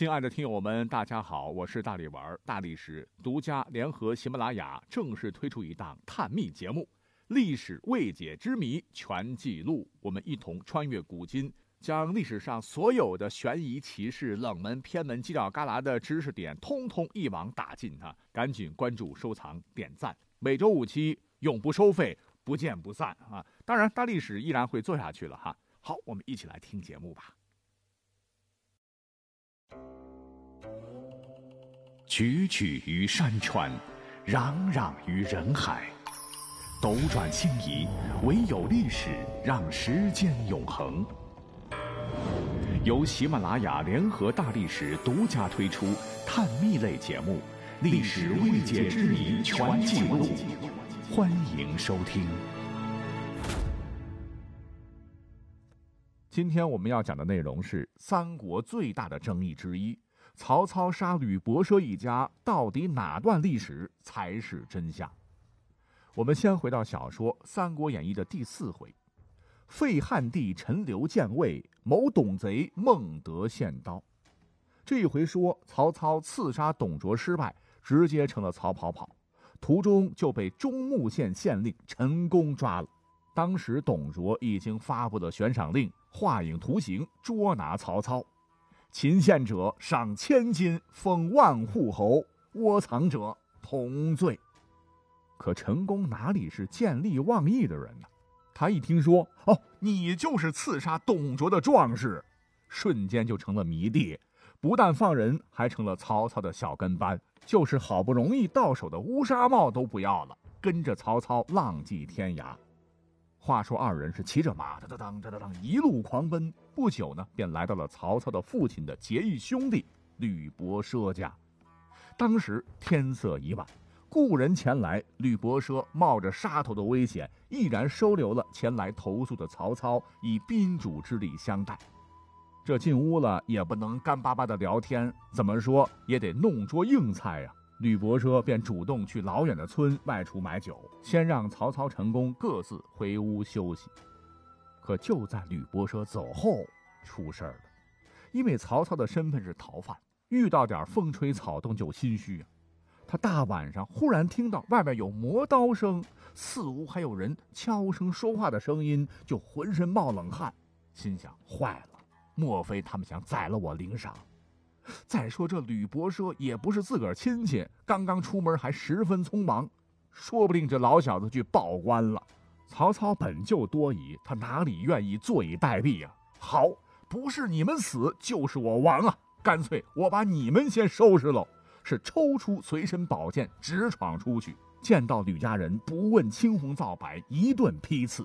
亲爱的听友们，大家好，我是大力丸，大力史独家联合喜马拉雅正式推出一档探秘节目《历史未解之谜全记录》，我们一同穿越古今，将历史上所有的悬疑奇事、冷门偏门、犄角旮旯的知识点，通通一网打尽啊！赶紧关注、收藏、点赞，每周五期，永不收费，不见不散啊！当然，大历史依然会做下去了哈。好，我们一起来听节目吧。踽踽于山川，攘攘于人海，斗转星移，唯有历史让时间永恒。由喜马拉雅联合大历史独家推出探秘类节目《历史未解之谜全记录》，欢迎收听。今天我们要讲的内容是三国最大的争议之一。曹操杀吕伯奢一家，到底哪段历史才是真相？我们先回到小说《三国演义》的第四回：废汉帝陈留建位，谋董贼孟德献刀。这一回说曹操刺杀董卓失败，直接成了曹跑跑，途中就被中牟县县令陈宫抓了。当时董卓已经发布了悬赏令，画影图形捉拿曹操。擒献者赏千金，封万户侯；窝藏者同罪。可陈宫哪里是见利忘义的人呢？他一听说，哦，你就是刺杀董卓的壮士，瞬间就成了迷弟，不但放人，还成了曹操的小跟班，就是好不容易到手的乌纱帽都不要了，跟着曹操浪迹天涯。话说二人是骑着马，哒哒当，哒哒当，一路狂奔。不久呢，便来到了曹操的父亲的结义兄弟吕伯奢家。当时天色已晚，故人前来，吕伯奢冒着杀头的危险，毅然收留了前来投宿的曹操，以宾主之礼相待。这进屋了，也不能干巴巴的聊天，怎么说也得弄桌硬菜呀。吕伯奢便主动去老远的村外出买酒，先让曹操、陈宫各自回屋休息。可就在吕伯奢走后，出事儿了。因为曹操的身份是逃犯，遇到点风吹草动就心虚啊。他大晚上忽然听到外面有磨刀声，似乎还有人悄声说话的声音，就浑身冒冷汗，心想：坏了，莫非他们想宰了我领赏？再说这吕伯奢也不是自个儿亲戚，刚刚出门还十分匆忙，说不定这老小子去报官了。曹操本就多疑，他哪里愿意坐以待毙呀？好，不是你们死，就是我亡啊！干脆我把你们先收拾喽！是抽出随身宝剑，直闯出去，见到吕家人，不问青红皂白，一顿批刺。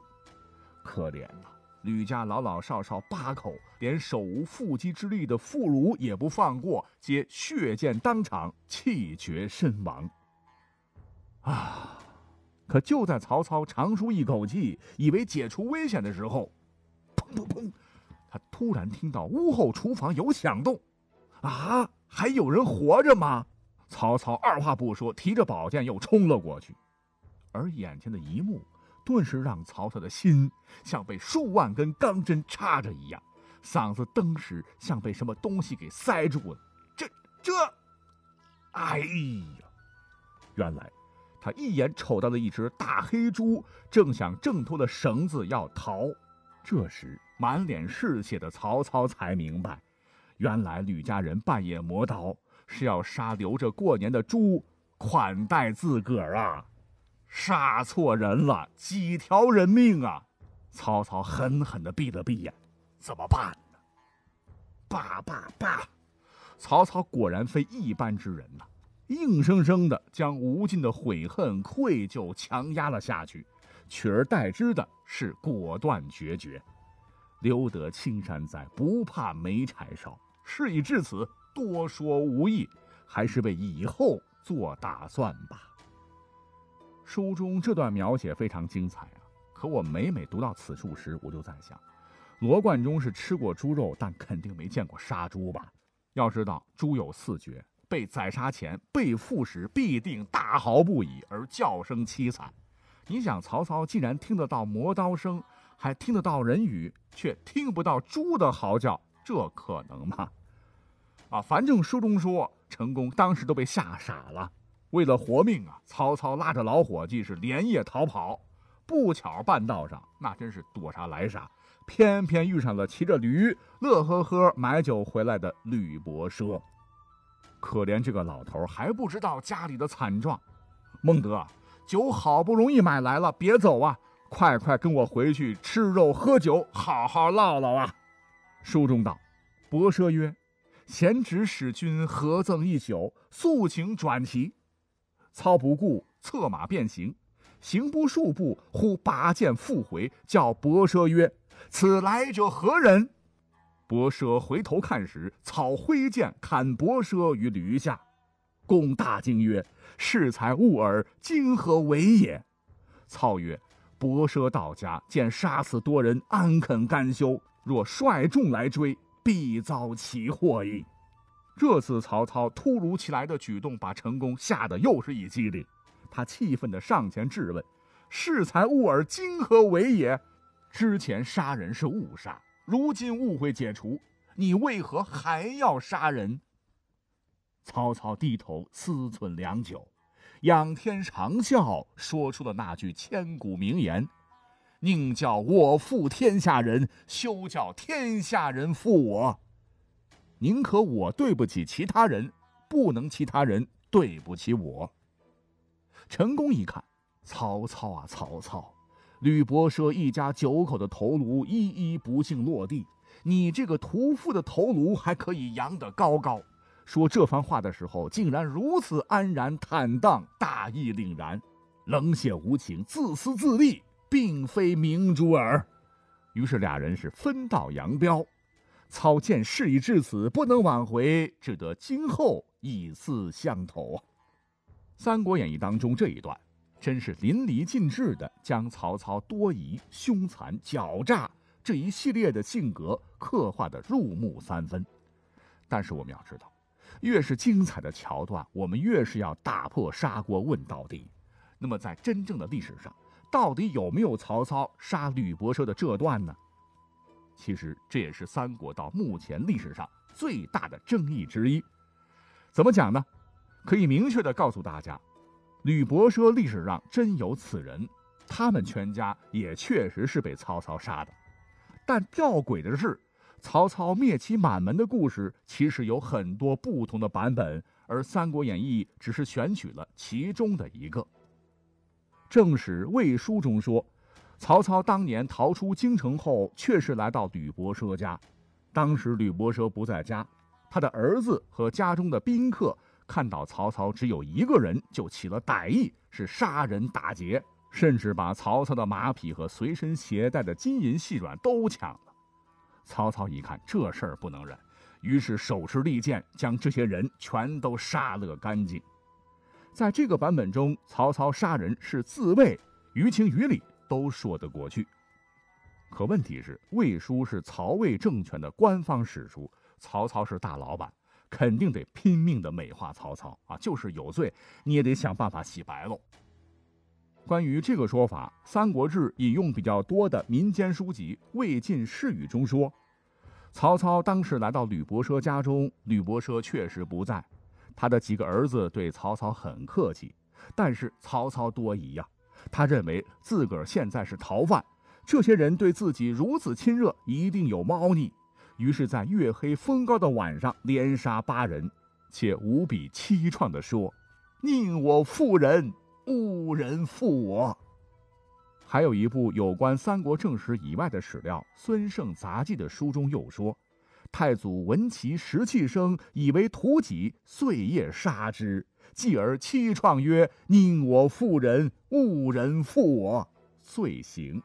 可怜呐！吕家老老少少八口，连手无缚鸡之力的妇孺也不放过，皆血溅当场，气绝身亡。啊！可就在曹操长舒一口气，以为解除危险的时候，砰砰砰！他突然听到屋后厨房有响动。啊！还有人活着吗？曹操二话不说，提着宝剑又冲了过去。而眼前的一幕。顿时让曹操的心像被数万根钢针插着一样，嗓子登时像被什么东西给塞住了。这这，哎呀！原来他一眼瞅到了一只大黑猪，正想挣脱了绳子要逃。这时满脸是血的曹操才明白，原来吕家人半夜磨刀是要杀留着过年的猪款待自个儿啊！杀错人了，几条人命啊！曹操狠狠的闭了闭眼，怎么办呢？罢罢罢！曹操果然非一般之人呐，硬生生的将无尽的悔恨、愧疚强压了下去，取而代之的是果断决绝。留得青山在，不怕没柴烧。事已至此，多说无益，还是为以后做打算吧。书中这段描写非常精彩啊！可我每每读到此处时，我就在想，罗贯中是吃过猪肉，但肯定没见过杀猪吧？要知道，猪有四绝，被宰杀前被缚时必定大嚎不已，而叫声凄惨。你想，曹操既然听得到磨刀声，还听得到人语，却听不到猪的嚎叫，这可能吗？啊，反正书中说，成功当时都被吓傻了。为了活命啊，曹操拉着老伙计是连夜逃跑。不巧半道上，那真是躲啥来啥，偏偏遇上了骑着驴乐呵呵买酒回来的吕伯奢。可怜这个老头还不知道家里的惨状。孟德，酒好不容易买来了，别走啊！快快跟我回去吃肉喝酒，好好唠唠啊！书中道：“伯奢曰：‘贤侄使君合赠一酒，速请转骑。’操不顾，策马便行。行不数步，忽拔剑复回，叫伯奢曰：‘此来者何人？’伯奢回头看时，操挥剑砍伯奢于驴下。公大惊曰：‘适才误耳，今何为也？’操曰。”伯奢到家，见杀死多人，安肯甘休？若率众来追，必遭其祸矣。这次曹操突如其来的举动，把成功吓得又是一激灵。他气愤地上前质问：“恃才误耳，今何为也？之前杀人是误杀，如今误会解除，你为何还要杀人？”曹操低头思忖良久。仰天长啸，说出了那句千古名言：“宁叫我负天下人，休叫天下人负我。宁可我对不起其他人，不能其他人对不起我。”陈宫一看，曹操啊，曹操！吕伯奢一家九口的头颅一一不幸落地，你这个屠夫的头颅还可以扬得高高。说这番话的时候，竟然如此安然坦荡、大义凛然、冷血无情、自私自利，并非明珠耳。于是俩人是分道扬镳。操见事已至此，不能挽回，只得今后以死相投。《三国演义》当中这一段，真是淋漓尽致的将曹操多疑、凶残、狡诈这一系列的性格刻画的入木三分。但是我们要知道。越是精彩的桥段，我们越是要打破砂锅问到底。那么，在真正的历史上，到底有没有曹操杀吕伯奢的这段呢？其实，这也是三国到目前历史上最大的争议之一。怎么讲呢？可以明确的告诉大家，吕伯奢历史上真有此人，他们全家也确实是被曹操杀的。但吊诡的是。曹操灭其满门的故事其实有很多不同的版本，而《三国演义》只是选取了其中的一个。正史魏书中说，曹操当年逃出京城后，确实来到吕伯奢家。当时吕伯奢不在家，他的儿子和家中的宾客看到曹操只有一个人，就起了歹意，是杀人打劫，甚至把曹操的马匹和随身携带的金银细软都抢了。曹操一看这事儿不能忍，于是手持利剑将这些人全都杀了个干净。在这个版本中，曹操杀人是自卫，于情于理都说得过去。可问题是，魏书是曹魏政权的官方史书，曹操是大老板，肯定得拼命的美化曹操啊！就是有罪，你也得想办法洗白喽。关于这个说法，《三国志》引用比较多的民间书籍《魏晋世语》中说，曹操当时来到吕伯奢家中，吕伯奢确实不在，他的几个儿子对曹操很客气，但是曹操多疑呀，他认为自个儿现在是逃犯，这些人对自己如此亲热，一定有猫腻，于是，在月黑风高的晚上连杀八人，且无比凄怆地说：“宁我负人。”误人负我。还有一部有关三国正史以外的史料，《孙胜杂记》的书中又说，太祖闻其石器声，以为屠己，遂夜杀之。继而凄怆曰：“宁我负人，勿人负我。”遂行。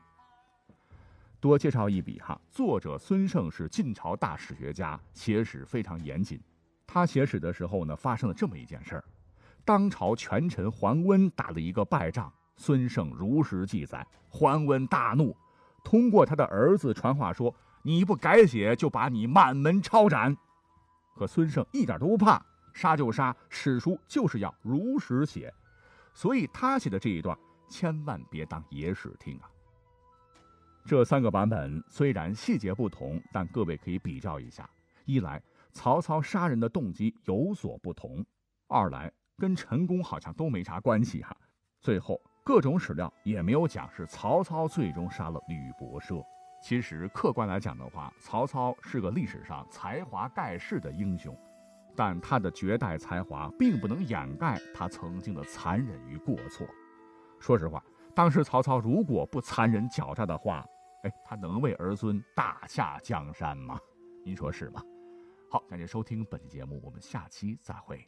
多介绍一笔哈，作者孙胜是晋朝大史学家，写史非常严谨。他写史的时候呢，发生了这么一件事儿。当朝权臣桓温打了一个败仗，孙胜如实记载。桓温大怒，通过他的儿子传话说：“你不改写，就把你满门抄斩。”可孙胜一点都不怕，杀就杀，史书就是要如实写。所以他写的这一段，千万别当野史听啊。这三个版本虽然细节不同，但各位可以比较一下：一来，曹操杀人的动机有所不同；二来跟陈宫好像都没啥关系哈。最后各种史料也没有讲是曹操最终杀了吕伯奢。其实客观来讲的话，曹操是个历史上才华盖世的英雄，但他的绝代才华并不能掩盖他曾经的残忍与过错。说实话，当时曹操如果不残忍狡诈的话，哎，他能为儿孙大下江山吗？您说是吗？好，感谢收听本期节目，我们下期再会。